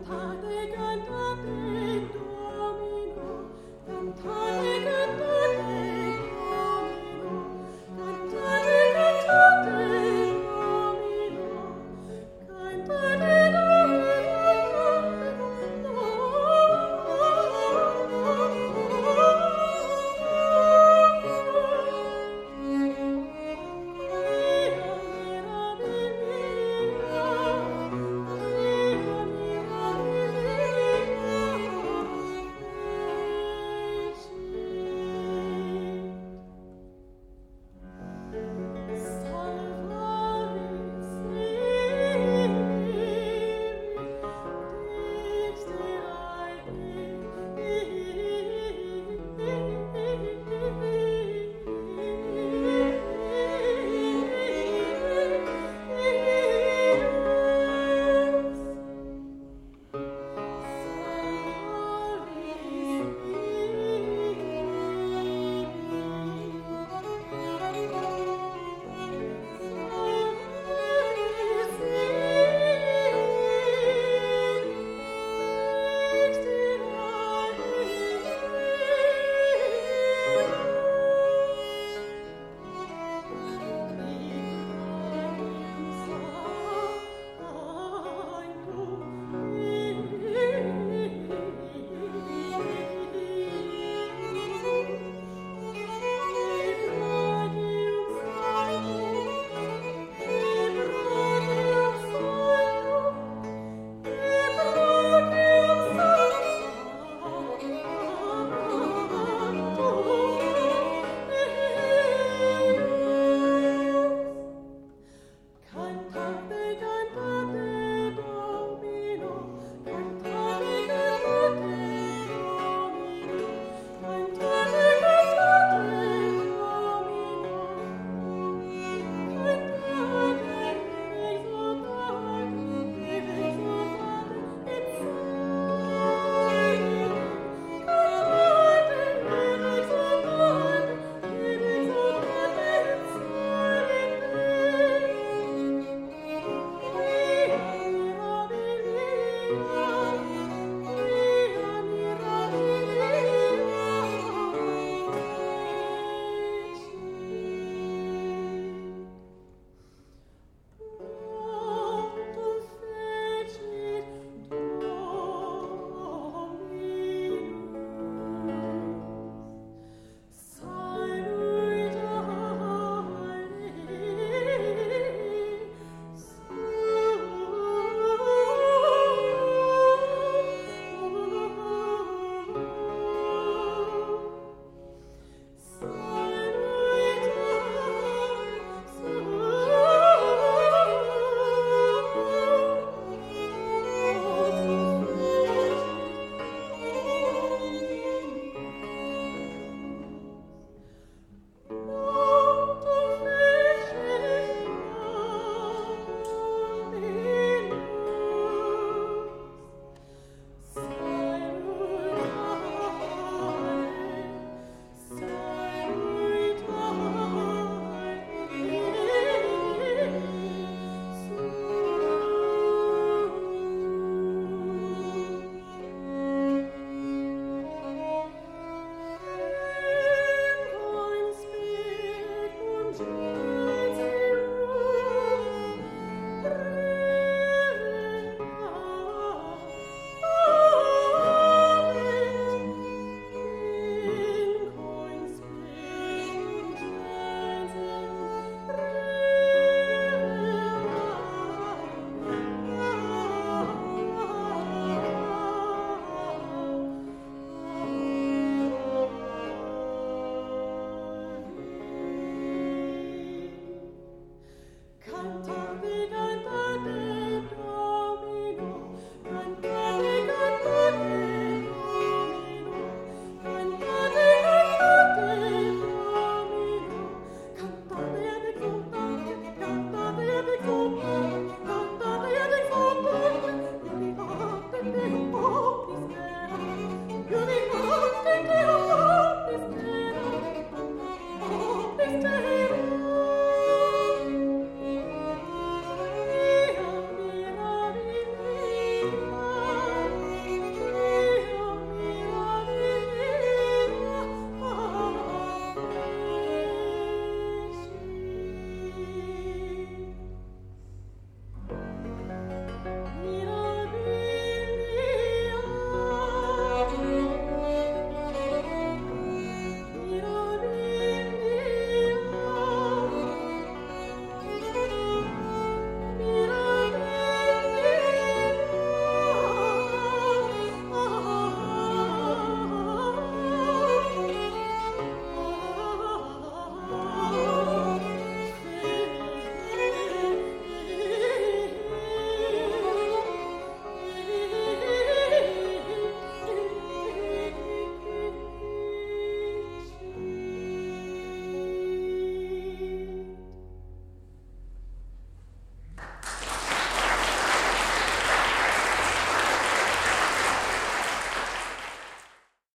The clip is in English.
cantate cantate domino cantate.